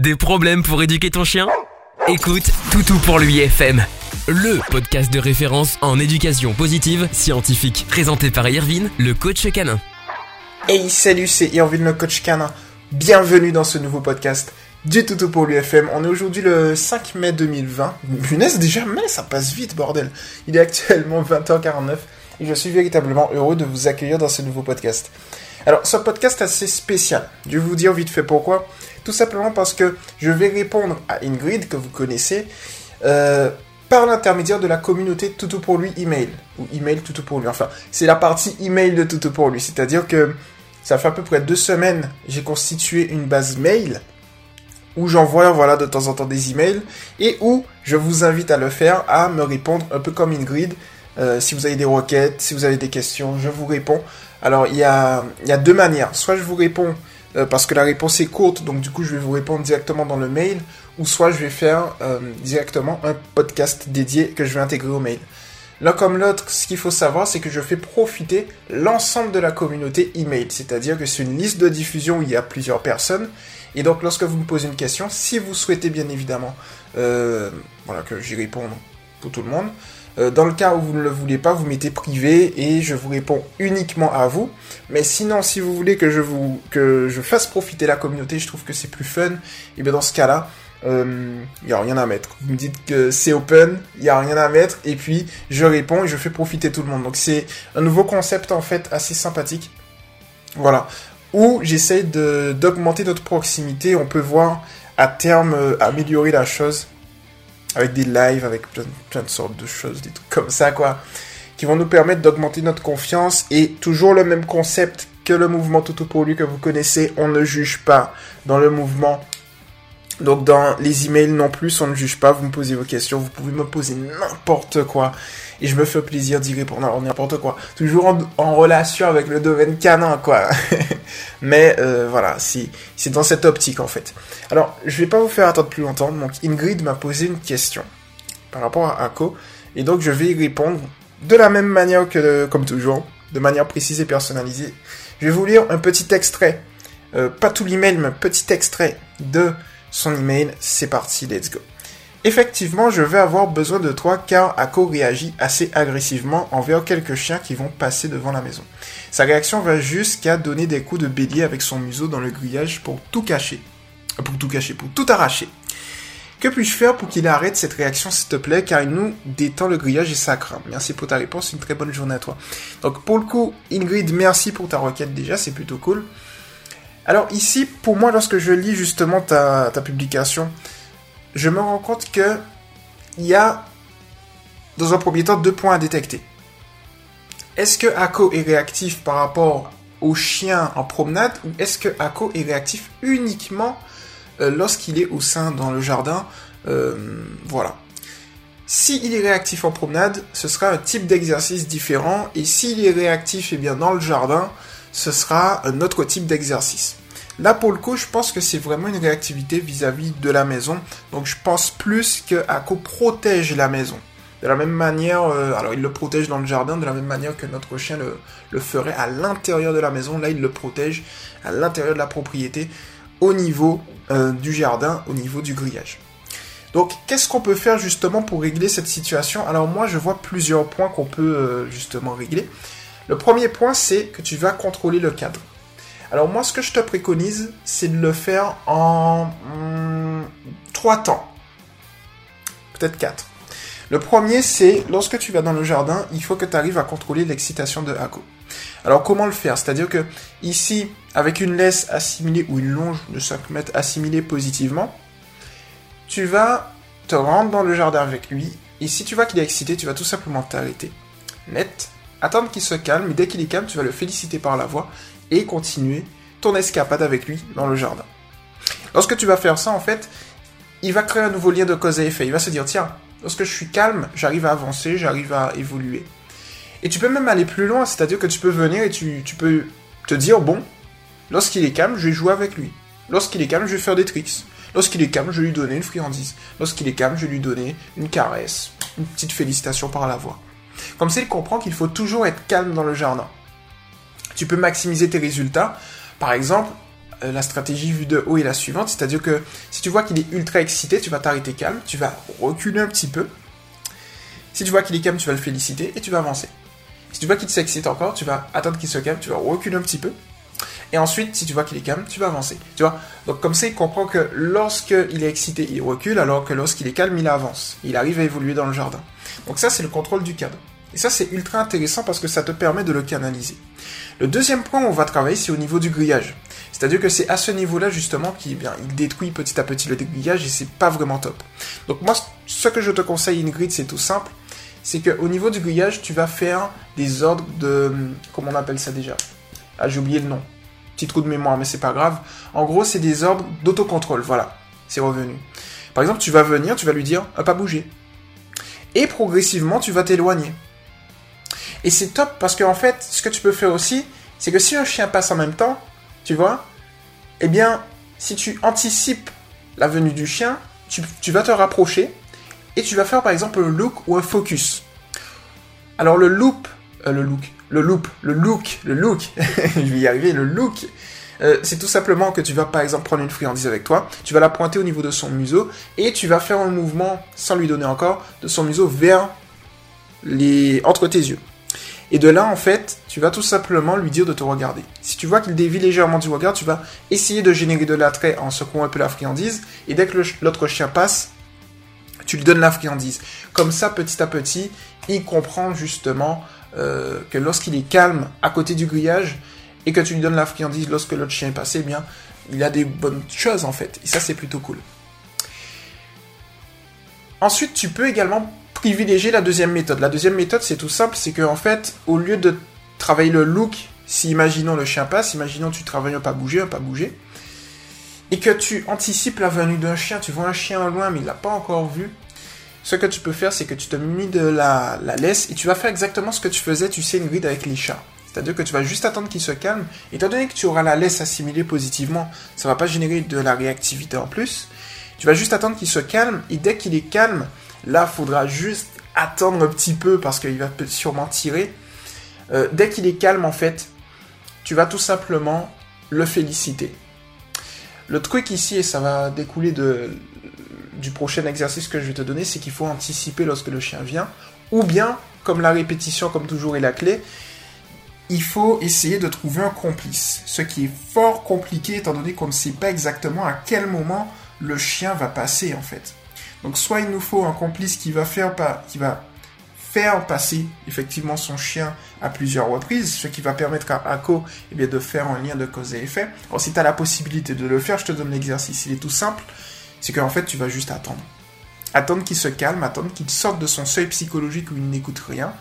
Des problèmes pour éduquer ton chien? Écoute Toutou pour lui FM, le podcast de référence en éducation positive scientifique, présenté par Irvine, le coach canin. Hey, salut, c'est Irvine, le coach canin. Bienvenue dans ce nouveau podcast du Toutou pour l'UFM. On est aujourd'hui le 5 mai 2020. Punaise, déjà mai, ça passe vite, bordel. Il est actuellement 20h49 et je suis véritablement heureux de vous accueillir dans ce nouveau podcast. Alors, ce podcast assez spécial. Je vais vous dire vite fait pourquoi. Tout simplement parce que je vais répondre à Ingrid, que vous connaissez, euh, par l'intermédiaire de la communauté Toutou pour lui email. Ou email Toutou pour lui. Enfin, c'est la partie email de Toutou pour lui. C'est-à-dire que ça fait à peu près deux semaines, j'ai constitué une base mail où j'envoie voilà de temps en temps des emails et où je vous invite à le faire, à me répondre un peu comme Ingrid. Euh, si vous avez des requêtes, si vous avez des questions, je vous réponds. Alors il y a, il y a deux manières. Soit je vous réponds euh, parce que la réponse est courte, donc du coup je vais vous répondre directement dans le mail, ou soit je vais faire euh, directement un podcast dédié que je vais intégrer au mail. L'un comme l'autre, ce qu'il faut savoir, c'est que je fais profiter l'ensemble de la communauté email, c'est-à-dire que c'est une liste de diffusion où il y a plusieurs personnes, et donc lorsque vous me posez une question, si vous souhaitez bien évidemment euh, voilà, que j'y réponde pour tout le monde, euh, dans le cas où vous ne le voulez pas, vous mettez privé et je vous réponds uniquement à vous. Mais sinon, si vous voulez que je vous que je fasse profiter la communauté, je trouve que c'est plus fun. Et bien dans ce cas-là, il euh, y a rien à mettre. Vous me dites que c'est open, il y a rien à mettre, et puis je réponds et je fais profiter tout le monde. Donc c'est un nouveau concept en fait assez sympathique. Voilà. Où j'essaye d'augmenter notre proximité. On peut voir à terme euh, améliorer la chose avec des lives, avec plein, plein, de sortes de choses, des trucs comme ça, quoi, qui vont nous permettre d'augmenter notre confiance et toujours le même concept que le mouvement Toto pour lui que vous connaissez, on ne juge pas dans le mouvement. Donc dans les emails non plus, on ne juge pas, vous me posez vos questions, vous pouvez me poser n'importe quoi et je me fais plaisir d'y répondre n'importe quoi. Toujours en, en, relation avec le domaine canin, quoi. Mais euh, voilà, c'est dans cette optique en fait. Alors, je vais pas vous faire attendre plus longtemps. Donc, Ingrid m'a posé une question par rapport à Ako, et donc je vais y répondre de la même manière que, comme toujours, de manière précise et personnalisée. Je vais vous lire un petit extrait, euh, pas tout l'email, mais un petit extrait de son email. C'est parti, let's go. Effectivement, je vais avoir besoin de toi car Ako réagit assez agressivement envers quelques chiens qui vont passer devant la maison. Sa réaction va jusqu'à donner des coups de bélier avec son museau dans le grillage pour tout cacher. Pour tout cacher, pour tout arracher. Que puis-je faire pour qu'il arrête cette réaction, s'il te plaît, car il nous détend le grillage et ça craint. Merci pour ta réponse, une très bonne journée à toi. Donc pour le coup, Ingrid, merci pour ta requête déjà, c'est plutôt cool. Alors ici, pour moi, lorsque je lis justement ta, ta publication, je me rends compte que il y a, dans un premier temps, deux points à détecter. Est-ce que Ako est réactif par rapport au chien en promenade ou est-ce que Ako est réactif uniquement euh, lorsqu'il est au sein dans le jardin euh, Voilà. S'il est réactif en promenade, ce sera un type d'exercice différent et s'il est réactif eh bien, dans le jardin, ce sera un autre type d'exercice. Là, pour le coup, je pense que c'est vraiment une réactivité vis-à-vis de la maison. Donc, je pense plus que protège la maison. De la même manière, euh, alors il le protège dans le jardin, de la même manière que notre chien le, ferait à l'intérieur de la maison. Là, il le protège à l'intérieur de la propriété, au niveau euh, du jardin, au niveau du grillage. Donc, qu'est-ce qu'on peut faire justement pour régler cette situation? Alors, moi, je vois plusieurs points qu'on peut euh, justement régler. Le premier point, c'est que tu vas contrôler le cadre. Alors moi, ce que je te préconise, c'est de le faire en hmm, trois temps. Peut-être quatre. Le premier, c'est lorsque tu vas dans le jardin, il faut que tu arrives à contrôler l'excitation de Hako. Alors comment le faire? C'est-à-dire que ici, avec une laisse assimilée ou une longe de 5 mètres assimilée positivement, tu vas te rendre dans le jardin avec lui. Et si tu vois qu'il est excité, tu vas tout simplement t'arrêter. Net. Attendre qu'il se calme. Et dès qu'il est calme, tu vas le féliciter par la voix et continuer ton escapade avec lui dans le jardin. Lorsque tu vas faire ça, en fait, il va créer un nouveau lien de cause à effet. Il va se dire, tiens, lorsque je suis calme, j'arrive à avancer, j'arrive à évoluer. Et tu peux même aller plus loin, c'est-à-dire que tu peux venir et tu, peux te dire, bon, lorsqu'il est calme, je vais jouer avec lui. Lorsqu'il est calme, je vais faire des tricks. Lorsqu'il est calme, je vais lui donner une friandise. Lorsqu'il est calme, je vais lui donner une caresse, une petite félicitation par la voix. Comme ça, il comprend qu'il faut toujours être calme dans le jardin tu peux maximiser tes résultats. Par exemple, euh, la stratégie vue de haut est la suivante, c'est-à-dire que si tu vois qu'il est ultra excité, tu vas t'arrêter calme, tu vas reculer un petit peu. Si tu vois qu'il est calme, tu vas le féliciter et tu vas avancer. Si tu vois qu'il s'excite encore, tu vas attendre qu'il se calme, tu vas reculer un petit peu. Et ensuite, si tu vois qu'il est calme, tu vas avancer. Tu vois Donc comme ça, il comprend que lorsqu'il est excité, il recule, alors que lorsqu'il est calme, il avance. Il arrive à évoluer dans le jardin. Donc ça, c'est le contrôle du cadre. Et ça, c'est ultra intéressant parce que ça te permet de le canaliser. Le deuxième point où on va travailler, c'est au niveau du grillage. C'est-à-dire que c'est à ce niveau-là, justement, qu'il il détruit petit à petit le grillage et c'est pas vraiment top. Donc moi, ce que je te conseille, Ingrid, c'est tout simple. C'est qu'au niveau du grillage, tu vas faire des ordres de... Comment on appelle ça déjà? Ah, j'ai oublié le nom. Petit trou de mémoire, mais c'est pas grave. En gros, c'est des ordres d'autocontrôle. Voilà, c'est revenu. Par exemple, tu vas venir, tu vas lui dire, pas bouger. Et progressivement, tu vas t'éloigner. Et c'est top parce qu'en fait, ce que tu peux faire aussi, c'est que si un chien passe en même temps, tu vois, eh bien, si tu anticipes la venue du chien, tu, vas te rapprocher et tu vas faire par exemple un look ou un focus. Alors le loop, euh, le look, le loop, le look, le look, je vais y arriver, le look, euh, c'est tout simplement que tu vas par exemple prendre une friandise avec toi, tu vas la pointer au niveau de son museau et tu vas faire un mouvement, sans lui donner encore, de son museau vers entre tes yeux. Et de là, en fait, tu vas tout simplement lui dire de te regarder. Si tu vois qu'il dévie légèrement du regard, tu vas essayer de générer de l'attrait en secouant un peu la friandise. Et dès que l'autre chien passe, tu lui donnes la friandise. Comme ça, petit à petit, il comprend justement euh, que lorsqu'il est calme à côté du grillage et que tu lui donnes la friandise lorsque l'autre chien est passé, eh bien, il a des bonnes choses en fait. Et ça, c'est plutôt cool. Ensuite, tu peux également privilégier la deuxième méthode. La deuxième méthode, c'est tout simple, c'est que en fait, au lieu de travailler le look, si imaginons le chien passe, imaginons tu travailles un pas bouger, un pas bouger, et que tu anticipes la venue d'un chien, tu vois un chien loin mais il l'a pas encore vu, ce que tu peux faire, c'est que tu te munis de la, laisse et tu vas faire exactement ce que tu faisais, tu sais, une ride avec les chats. C'est-à-dire que tu vas juste attendre qu'il se calme. Étant donné que tu auras la laisse assimilée positivement, ça va pas générer de la réactivité en plus. Tu vas juste attendre qu'il se calme et dès qu'il est calme, Là, faudra juste attendre un petit peu parce qu'il va sûrement tirer. Euh, dès qu'il est calme, en fait, tu vas tout simplement le féliciter. Le truc ici, et ça va découler du prochain exercice que je vais te donner, c'est qu'il faut anticiper lorsque le chien vient. Ou bien, comme la répétition, comme toujours, est la clé, il faut essayer de trouver un complice. Ce qui est fort compliqué étant donné qu'on ne sait pas exactement à quel moment le chien va passer en fait. Donc soit il nous faut un complice qui va faire, passer effectivement son chien à plusieurs reprises, ce qui va permettre à Ako eh bien, de faire un lien de cause et effet. Alors si tu as la possibilité de le faire, je te donne l'exercice, il est tout simple, c'est qu'en fait tu vas juste attendre. Attendre qu'il se calme, attendre qu'il sorte de son seuil psychologique où il n'écoute rien.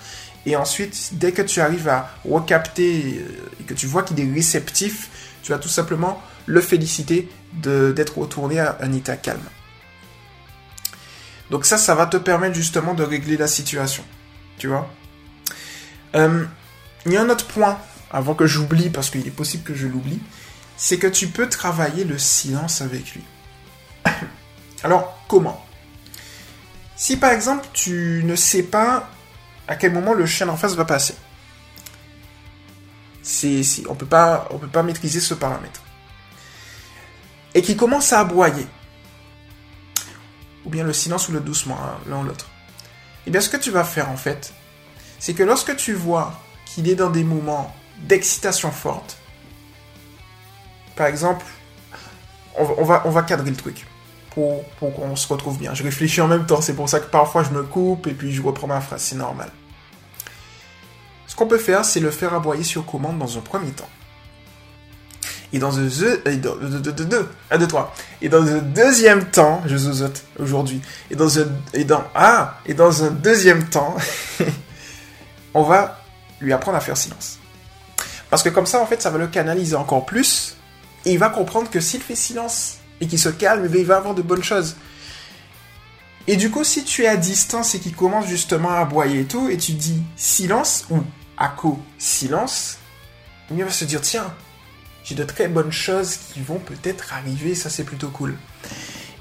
Et ensuite, dès que tu arrives à recapter euh, et que tu vois qu'il est réceptif, tu vas tout simplement le féliciter d'être retourné à un état calme. Donc ça, ça va te permettre justement de régler la situation. Tu vois? Euh, Il y a un autre point, avant que j'oublie, parce qu'il est possible que je l'oublie, c'est que tu peux travailler le silence avec lui. Alors, comment? Si par exemple, tu ne sais pas à quel moment le chien en face va passer, on on peut pas maîtriser ce paramètre, et qu'il commence à aboyer, ou bien le silence ou le doucement, hein, l'un ou l'autre. Et eh bien ce que tu vas faire en fait, c'est que lorsque tu vois qu'il est dans des moments d'excitation forte, par exemple, on, va, on va cadrer le truc pour, pour qu'on se retrouve bien. Je réfléchis en même temps, c'est pour ça que parfois je me coupe et puis je reprends ma phrase, c'est normal. Ce qu'on peut faire, c'est le faire aboyer sur commande dans un premier temps. Et dans un et dans, Et dans deuxième temps, je zozote aujourd'hui. Et dans un, et dans, ah, et dans un deuxième temps, on va lui apprendre à faire silence. Parce que comme ça, en fait, ça va le canaliser encore plus. Et il va comprendre que s'il fait silence et qu'il se calme, eh il va avoir de bonnes choses. Et du coup, si tu es à distance et qu'il commence justement à aboyer et tout, et tu dis silence ou co silence, il va se dire tiens, de très bonnes choses qui vont peut-être arriver, ça c'est plutôt cool.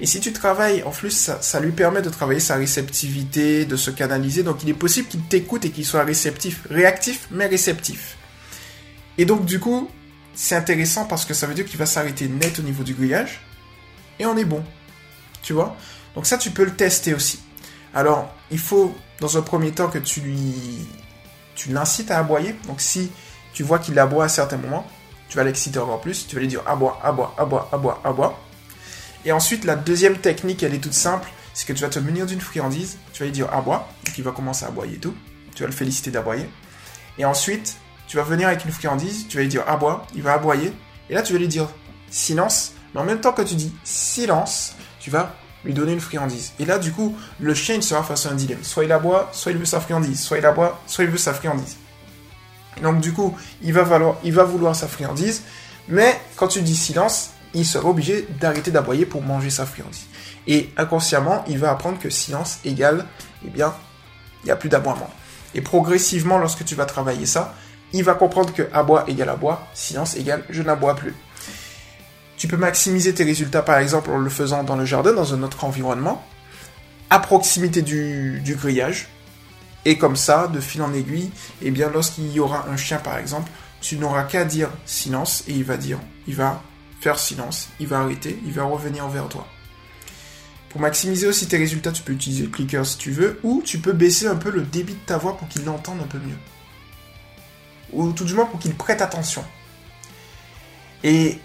Et si tu travailles, en plus, ça, lui permet de travailler sa réceptivité, de se canaliser. Donc il est possible qu'il t'écoute et qu'il soit réceptif, réactif, mais réceptif. Et donc du coup, c'est intéressant parce que ça veut dire qu'il va s'arrêter net au niveau du grillage. Et on est bon. Tu vois? Donc ça, tu peux le tester aussi. Alors, il faut, dans un premier temps, que tu lui... Tu l'incites à aboyer. Donc si tu vois qu'il aboie à certains moments, tu vas l'exciter encore plus. Tu vas lui dire aboie, aboie, aboie, aboie, aboie. Et ensuite, la deuxième technique, elle est toute simple. C'est que tu vas te munir d'une friandise. Tu vas lui dire aboie. Donc il va commencer à aboyer et tout. Tu vas le féliciter d'aboyer. Et ensuite, tu vas venir avec une friandise, tu vas lui dire aboie, il va aboyer, et là tu vas lui dire silence, mais en même temps que tu dis silence, tu vas lui donner une friandise. Et là, du coup, le chien, il sera face à un dilemme. Soit il aboie, soit il veut sa friandise. Soit il aboie, soit il veut sa friandise. Donc, du coup, il va, vouloir sa friandise. Mais quand tu dis silence, il sera obligé d'arrêter d'aboyer pour manger sa friandise. Et inconsciemment, il va apprendre que silence égale, eh bien, il n'y a plus d'aboiement. Et progressivement, lorsque tu vas travailler ça, il va comprendre que aboie égale aboie, silence égale je n'aboie plus. Tu peux maximiser tes résultats par exemple en le faisant dans le jardin, dans un autre environnement, à proximité du, grillage. Et comme ça, de fil en aiguille, eh bien lorsqu'il y aura un chien par exemple, tu n'auras qu'à dire silence et il va dire, il va faire silence, il va arrêter, il va revenir vers toi. Pour maximiser aussi tes résultats, tu peux utiliser le clicker si tu veux, ou tu peux baisser un peu le débit de ta voix pour qu'il l'entende un peu mieux ou tout du moins pour qu'il prête attention. Et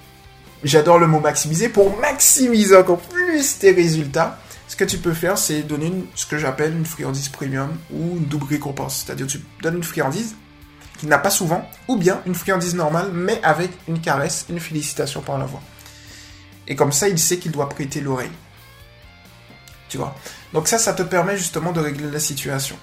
j'adore le mot maximiser. Pour maximiser encore plus tes résultats, ce que tu peux faire, c'est donner ce que j'appelle une friandise premium ou une double récompense. C'est-à-dire tu donnes une friandise qu'il n'a pas souvent, ou bien une friandise normale, mais avec une caresse, une félicitation par la voix. Et comme ça, il sait qu'il doit prêter l'oreille. Tu vois? Donc ça, ça te permet justement de régler la situation.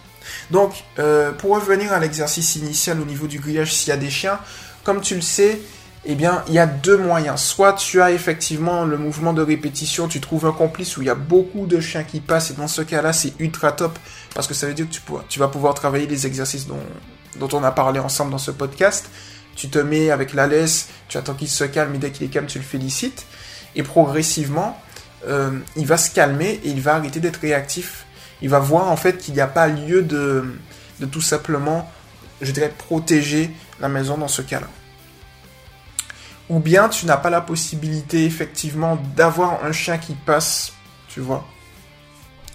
Donc, euh, pour revenir à l'exercice initial au niveau du grillage, s'il y a des chiens, comme tu le sais, eh bien, il y a deux moyens. Soit tu as effectivement le mouvement de répétition, tu trouves un complice où il y a beaucoup de chiens qui passent, et dans ce cas-là, c'est ultra top, parce que ça veut dire que tu, tu vas pouvoir travailler les exercices dont, on a parlé ensemble dans ce podcast. Tu te mets avec la laisse, tu attends qu'il se calme, et dès qu'il est calme, tu le félicites. Et progressivement, euh, il va se calmer et il va arrêter d'être réactif il va voir en fait qu'il n'y a pas lieu de, de tout simplement, je dirais, protéger la maison dans ce cas-là. Ou bien tu n'as pas la possibilité effectivement d'avoir un chien qui passe, tu vois,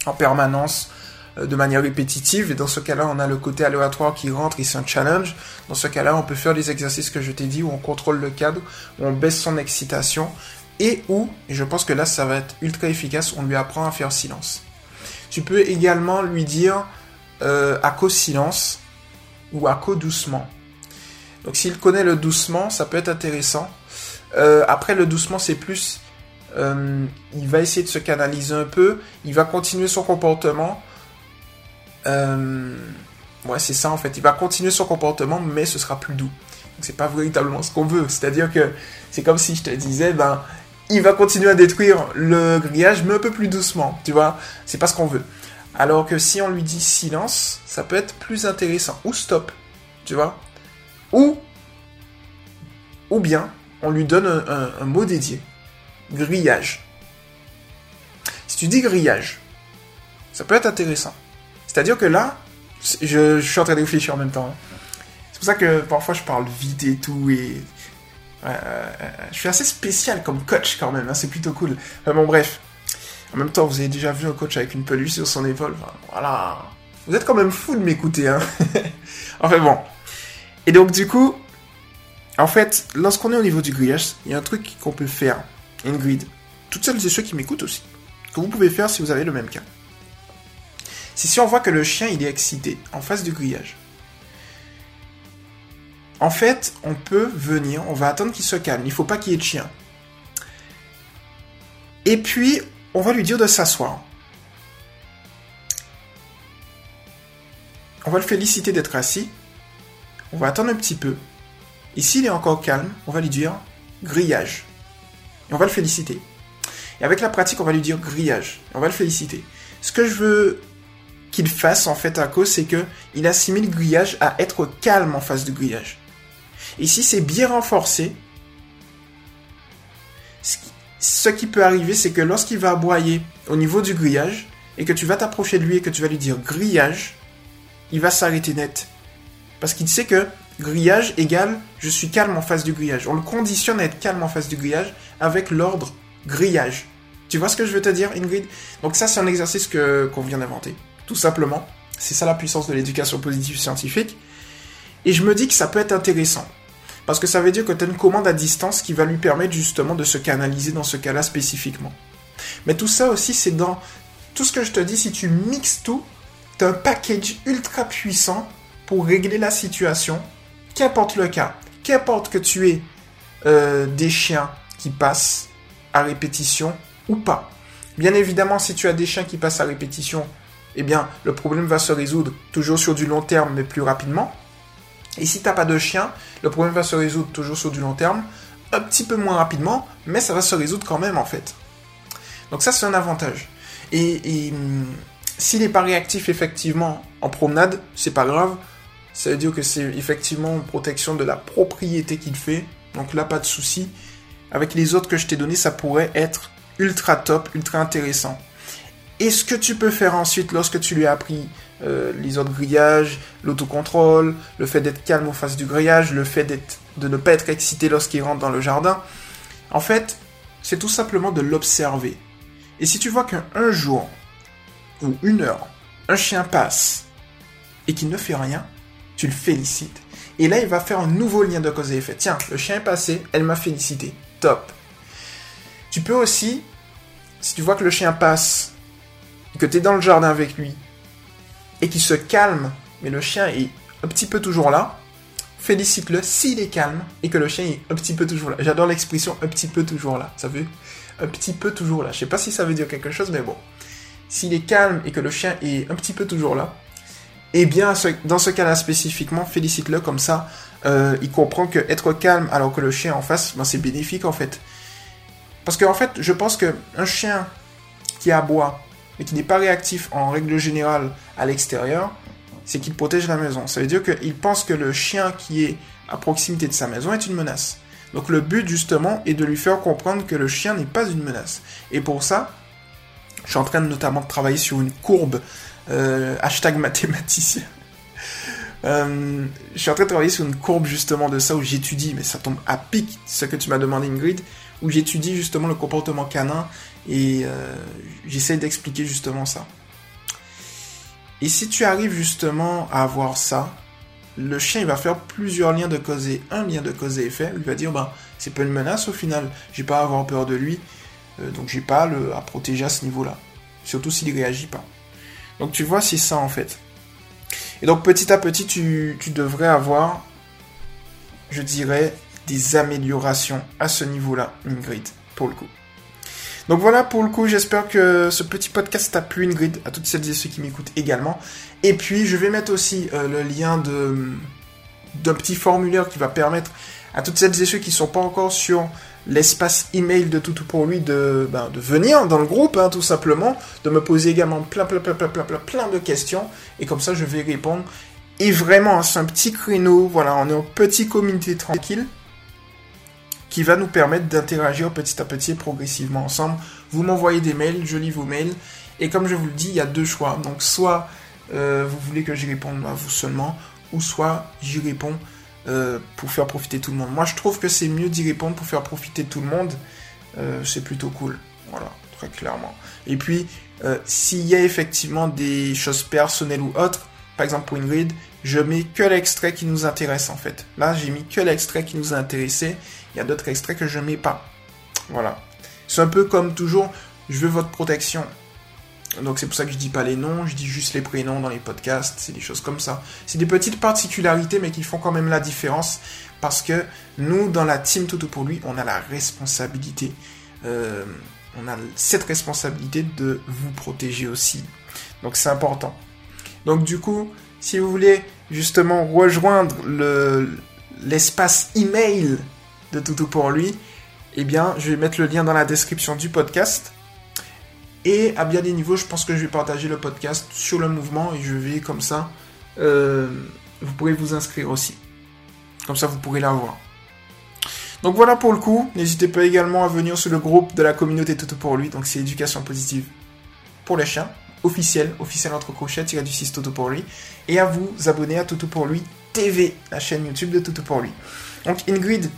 en permanence euh, de manière répétitive. Et dans ce cas-là, on a le côté aléatoire qui rentre et c'est un challenge. Dans ce cas-là, on peut faire les exercices que je t'ai dit où on contrôle le cadre, où on baisse son excitation et où, et je pense que là ça va être ultra efficace, on lui apprend à faire silence. Tu peux également lui dire euh, à cause silence ou à cause doucement. Donc s'il connaît le doucement, ça peut être intéressant. Euh, après le doucement, c'est plus, euh, il va essayer de se canaliser un peu, il va continuer son comportement. ouais, c'est ça en fait. Il va continuer son comportement, mais ce sera plus doux. C'est pas véritablement ce qu'on veut. C'est-à-dire que c'est comme si je te disais, ben il va continuer à détruire le grillage, mais un peu plus doucement, tu vois. C'est pas ce qu'on veut. Alors que si on lui dit silence, ça peut être plus intéressant. Ou stop, tu vois. Ou, ou bien, on lui donne un, mot dédié. Grillage. Si tu dis grillage, ça peut être intéressant. C'est-à-dire que là, je, suis en train de réfléchir en même temps. C'est pour ça que parfois je parle vite et tout, et euh, je suis assez spécial comme coach quand même, hein, c'est plutôt cool. bon, bref. En même temps, vous avez déjà vu un coach avec une peluche sur son épaule. voilà. Vous êtes quand même fou de m'écouter, hein. enfin bon. Et donc, du coup, en fait, lorsqu'on est au niveau du grillage, il y a un truc qu'on peut faire. Une grid. Toutes celles et ceux qui m'écoutent aussi. Que vous pouvez faire si vous avez le même cas. C'est si on voit que le chien, il est excité en face du grillage en fait, on peut venir, on va attendre qu'il se calme. Il ne faut pas qu'il y ait de chien. Et puis, on va lui dire de s'asseoir. On va le féliciter d'être assis. On va attendre un petit peu. Et s'il est encore calme, on va lui dire grillage. Et on va le féliciter. Et avec la pratique, on va lui dire grillage. Et on va le féliciter. Ce que je veux qu'il fasse en fait à cause, c'est que il assimile grillage à être calme en face du grillage. Et si c'est bien renforcé, ce qui peut arriver, c'est que lorsqu'il va aboyer au niveau du grillage, et que tu vas t'approcher de lui et que tu vas lui dire grillage, il va s'arrêter net. Parce qu'il sait que grillage égale je suis calme en face du grillage. On le conditionne à être calme en face du grillage avec l'ordre grillage. Tu vois ce que je veux te dire, Ingrid? Donc ça, c'est un exercice que qu'on vient d'inventer, tout simplement. C'est ça la puissance de l'éducation positive scientifique. Et je me dis que ça peut être intéressant. Parce que ça veut dire que tu as une commande à distance qui va lui permettre justement de se canaliser dans ce cas-là spécifiquement. Mais tout ça aussi, c'est dans tout ce que je te dis, si tu mixes tout, tu as un package ultra puissant pour régler la situation, qu'importe le cas. Qu'importe que tu aies euh, des chiens qui passent à répétition ou pas. Bien évidemment, si tu as des chiens qui passent à répétition, eh bien, le problème va se résoudre toujours sur du long terme, mais plus rapidement. Et si tu n'as pas de chien, le problème va se résoudre toujours sur du long terme, un petit peu moins rapidement, mais ça va se résoudre quand même en fait. Donc ça, c'est un avantage. Et, hum, s'il n'est pas réactif effectivement en promenade, c'est pas grave. Ça veut dire que c'est effectivement une protection de la propriété qu'il fait. Donc là, pas de souci. Avec les autres que je t'ai donnés, ça pourrait être ultra top, ultra intéressant. Et ce que tu peux faire ensuite lorsque tu lui as appris euh, les autres grillages, l'autocontrôle, le fait d'être calme au face du grillage, le fait de ne pas être excité lorsqu'il rentre dans le jardin, en fait, c'est tout simplement de l'observer. Et si tu vois qu'un jour ou une heure, un chien passe et qu'il ne fait rien, tu le félicites. Et là, il va faire un nouveau lien de cause et effet. Tiens, le chien est passé, elle m'a félicité. Top. Tu peux aussi, si tu vois que le chien passe que tu es dans le jardin avec lui et qu'il se calme, mais le chien est un petit peu toujours là, félicite-le s'il est calme et que le chien est un petit peu toujours là. J'adore l'expression un petit peu toujours là. Ça veut un petit peu toujours là. Je sais pas si ça veut dire quelque chose, mais bon. S'il est calme et que le chien est un petit peu toujours là, eh bien, dans ce cas-là spécifiquement, félicite-le comme ça. Euh, il comprend que être calme alors que le chien en face, ben, c'est bénéfique en fait. Parce qu'en en fait, je pense qu'un chien qui aboie mais qui n'est pas réactif en règle générale à l'extérieur, c'est qu'il protège la maison. Ça veut dire qu'il pense que le chien qui est à proximité de sa maison est une menace. Donc le but justement est de lui faire comprendre que le chien n'est pas une menace. Et pour ça, je suis en train notamment de travailler sur une courbe, euh, hashtag mathématicien. Euh, je suis en train de travailler sur une courbe justement de ça où j'étudie, mais ça tombe à pic ce que tu m'as demandé Ingrid, où j'étudie justement le comportement canin et euh, j'essaie d'expliquer justement ça. Et si tu arrives justement à avoir ça, le chien il va faire plusieurs liens de cause et un lien de cause et effet. Il va dire bah c'est pas une menace au final, j'ai pas à avoir peur de lui, euh, donc j'ai pas le, à protéger à ce niveau-là. Surtout s'il réagit pas. Donc tu vois c'est ça en fait. Et donc petit à petit tu, devrais avoir, je dirais, des améliorations à ce niveau-là, Ingrid, pour le coup. Donc voilà, pour le coup, j'espère que ce petit podcast t'a plu, Ingrid, à toutes celles et ceux qui m'écoutent également. Et puis, je vais mettre aussi euh, le lien d'un petit formulaire qui va permettre à toutes celles et ceux qui ne sont pas encore sur l'espace email de Toutou pour lui de, ben, de venir dans le groupe, hein, tout simplement, de me poser également plein, plein, plein, plein, plein, plein, de questions. Et comme ça, je vais répondre. Et vraiment, c'est un petit créneau. Voilà, on est en petit communauté tranquille qui va nous permettre d'interagir petit à petit et progressivement ensemble. Vous m'envoyez des mails, je lis vos mails. Et comme je vous le dis, il y a deux choix. Donc soit euh, vous voulez que j'y réponde à vous seulement, ou soit j'y réponds euh, pour faire profiter tout le monde. Moi je trouve que c'est mieux d'y répondre pour faire profiter tout le monde. Euh, c'est plutôt cool. Voilà, très clairement. Et puis, s'il y a effectivement des choses personnelles ou autres, par exemple pour Ingrid, je mets que l'extrait qui nous intéresse en fait. Là, j'ai mis que l'extrait qui nous a intéressé. Il y a d'autres extraits que je mets pas. Voilà. C'est un peu comme toujours, je veux votre protection. Donc c'est pour ça que je dis pas les noms, je dis juste les prénoms dans les podcasts, c'est des choses comme ça. C'est des petites particularités mais qui font quand même la différence parce que nous dans la team Toto pour lui, on a la responsabilité, euh, on a cette responsabilité de vous protéger aussi. Donc c'est important. Donc du coup, si vous voulez justement rejoindre le l'espace email de Toutou pour lui, eh bien, je vais mettre le lien dans la description du podcast. Et à bien des niveaux, je pense que je vais partager le podcast sur le mouvement et je vais comme ça, euh, vous pourrez vous inscrire aussi. Comme ça, vous pourrez l'avoir. Donc voilà pour le coup. N'hésitez pas également à venir sur le groupe de la communauté Toutou pour lui. Donc c'est éducation positive pour les chiens officiel, officiel entre crochets, tiré du 6 Toto pour lui, et à vous abonner à Toto pour lui TV, la chaîne YouTube de Toutou pour lui. Donc Ingrid,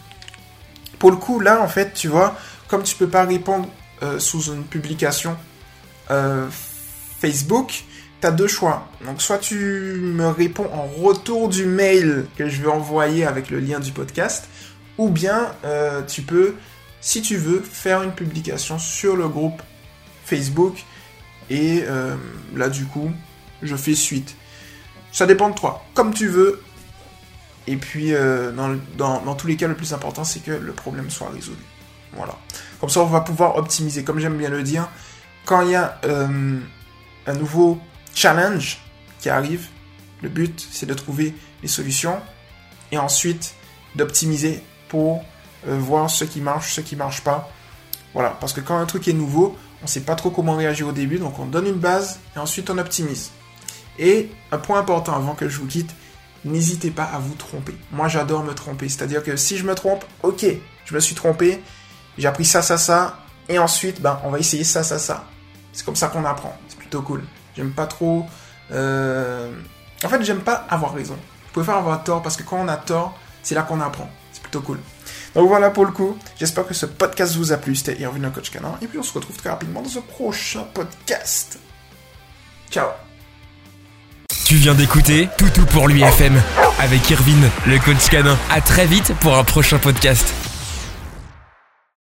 pour le coup, là, en fait, tu vois, comme tu peux pas répondre euh, sous une publication euh, Facebook, tu as deux choix. Donc soit tu me réponds en retour du mail que je vais envoyer avec le lien du podcast, ou bien euh, tu peux, si tu veux, faire une publication sur le groupe Facebook. Et là, du coup, je fais suite. Ça dépend de toi, comme tu veux. Et puis, euh, dans, tous les cas, le plus important, c'est que le problème soit résolu. Voilà. Comme ça, on va pouvoir optimiser. Comme j'aime bien le dire, quand il y a euh, un nouveau challenge qui arrive, le but, c'est de trouver les solutions et ensuite d'optimiser pour euh, voir ce qui marche, ce qui marche pas. Voilà. Parce que quand un truc est nouveau, on ne sait pas trop comment réagir au début, donc on donne une base et ensuite on optimise. Et un point important avant que je vous quitte, n'hésitez pas à vous tromper. Moi, j'adore me tromper. C'est-à-dire que si je me trompe, ok, je me suis trompé, j'ai appris ça, ça, ça, et ensuite, ben, on va essayer ça, ça, ça. C'est comme ça qu'on apprend. C'est plutôt cool. J'aime pas trop. Euh, en fait, j'aime pas avoir raison. Pouvez faire avoir tort parce que quand on a tort, c'est là qu'on apprend. C'est plutôt cool. Donc voilà pour le coup. J'espère que ce podcast vous a plu. C'était Irvine le coach canin. Et puis on se retrouve très rapidement dans ce prochain podcast. Ciao tu viens d'écouter Toutou pour l'UFM avec Irvine, le coach canin. À très vite pour un prochain podcast.